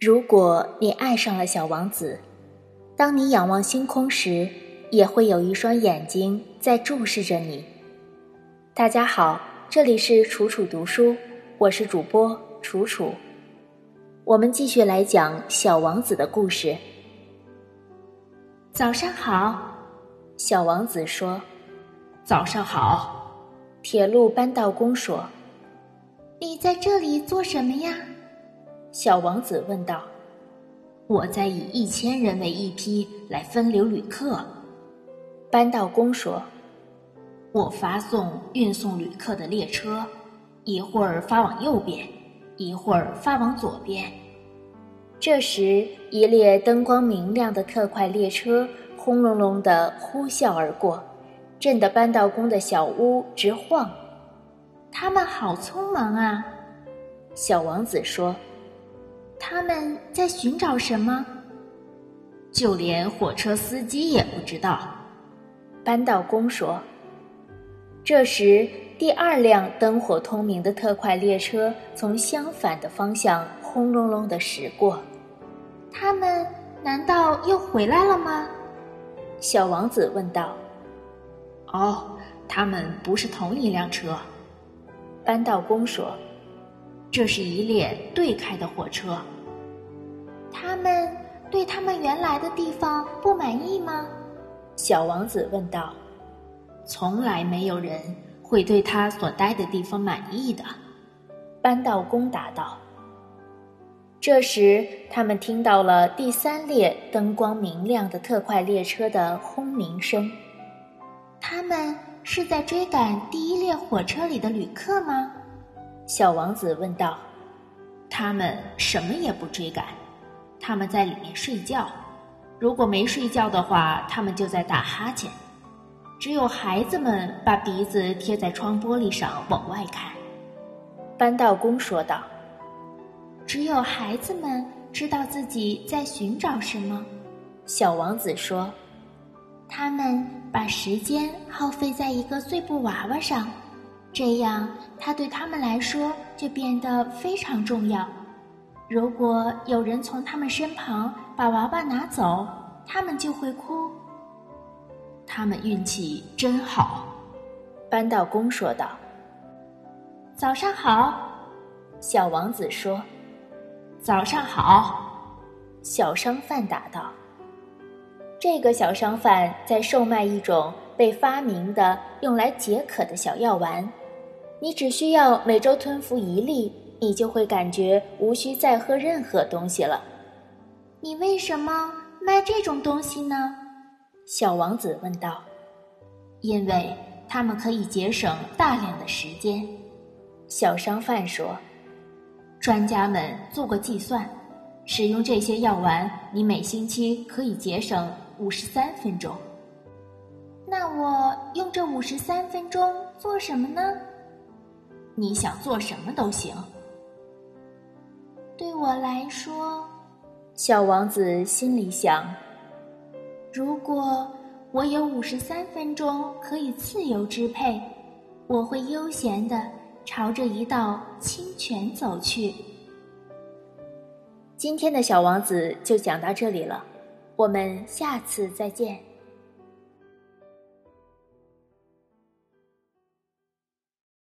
如果你爱上了小王子，当你仰望星空时，也会有一双眼睛在注视着你。大家好，这里是楚楚读书，我是主播楚楚。我们继续来讲小王子的故事。早上好，小王子说。早上好，铁路扳道工说。你在这里做什么呀？小王子问道：“我在以一千人为一批来分流旅客。”扳道工说：“我发送运送旅客的列车，一会儿发往右边，一会儿发往左边。”这时，一列灯光明亮的特快列车轰隆隆地呼啸而过，震得扳道工的小屋直晃。他们好匆忙啊！小王子说。他们在寻找什么？就连火车司机也不知道。扳道工说。这时，第二辆灯火通明的特快列车从相反的方向轰隆隆的驶过。他们难道又回来了吗？小王子问道。哦，他们不是同一辆车。扳道工说。这是一列对开的火车。对他们原来的地方不满意吗？小王子问道。从来没有人会对他所待的地方满意的，扳道工答道。这时，他们听到了第三列灯光明亮的特快列车的轰鸣声。他们是在追赶第一列火车里的旅客吗？小王子问道：“他们什么也不追赶，他们在里面睡觉。如果没睡觉的话，他们就在打哈欠。只有孩子们把鼻子贴在窗玻璃上往外看。”扳道工说道：“只有孩子们知道自己在寻找什么。”小王子说：“他们把时间耗费在一个碎布娃娃上。”这样，它对他们来说就变得非常重要。如果有人从他们身旁把娃娃拿走，他们就会哭。他们运气真好，扳道工说道。早上好，小王子说。早上好，小商贩答道。这个小商贩在售卖一种被发明的用来解渴的小药丸。你只需要每周吞服一粒，你就会感觉无需再喝任何东西了。你为什么卖这种东西呢？小王子问道。因为他们可以节省大量的时间，小商贩说。专家们做过计算，使用这些药丸，你每星期可以节省五十三分钟。那我用这五十三分钟做什么呢？你想做什么都行。对我来说，小王子心里想：如果我有五十三分钟可以自由支配，我会悠闲的朝着一道清泉走去。今天的小王子就讲到这里了，我们下次再见。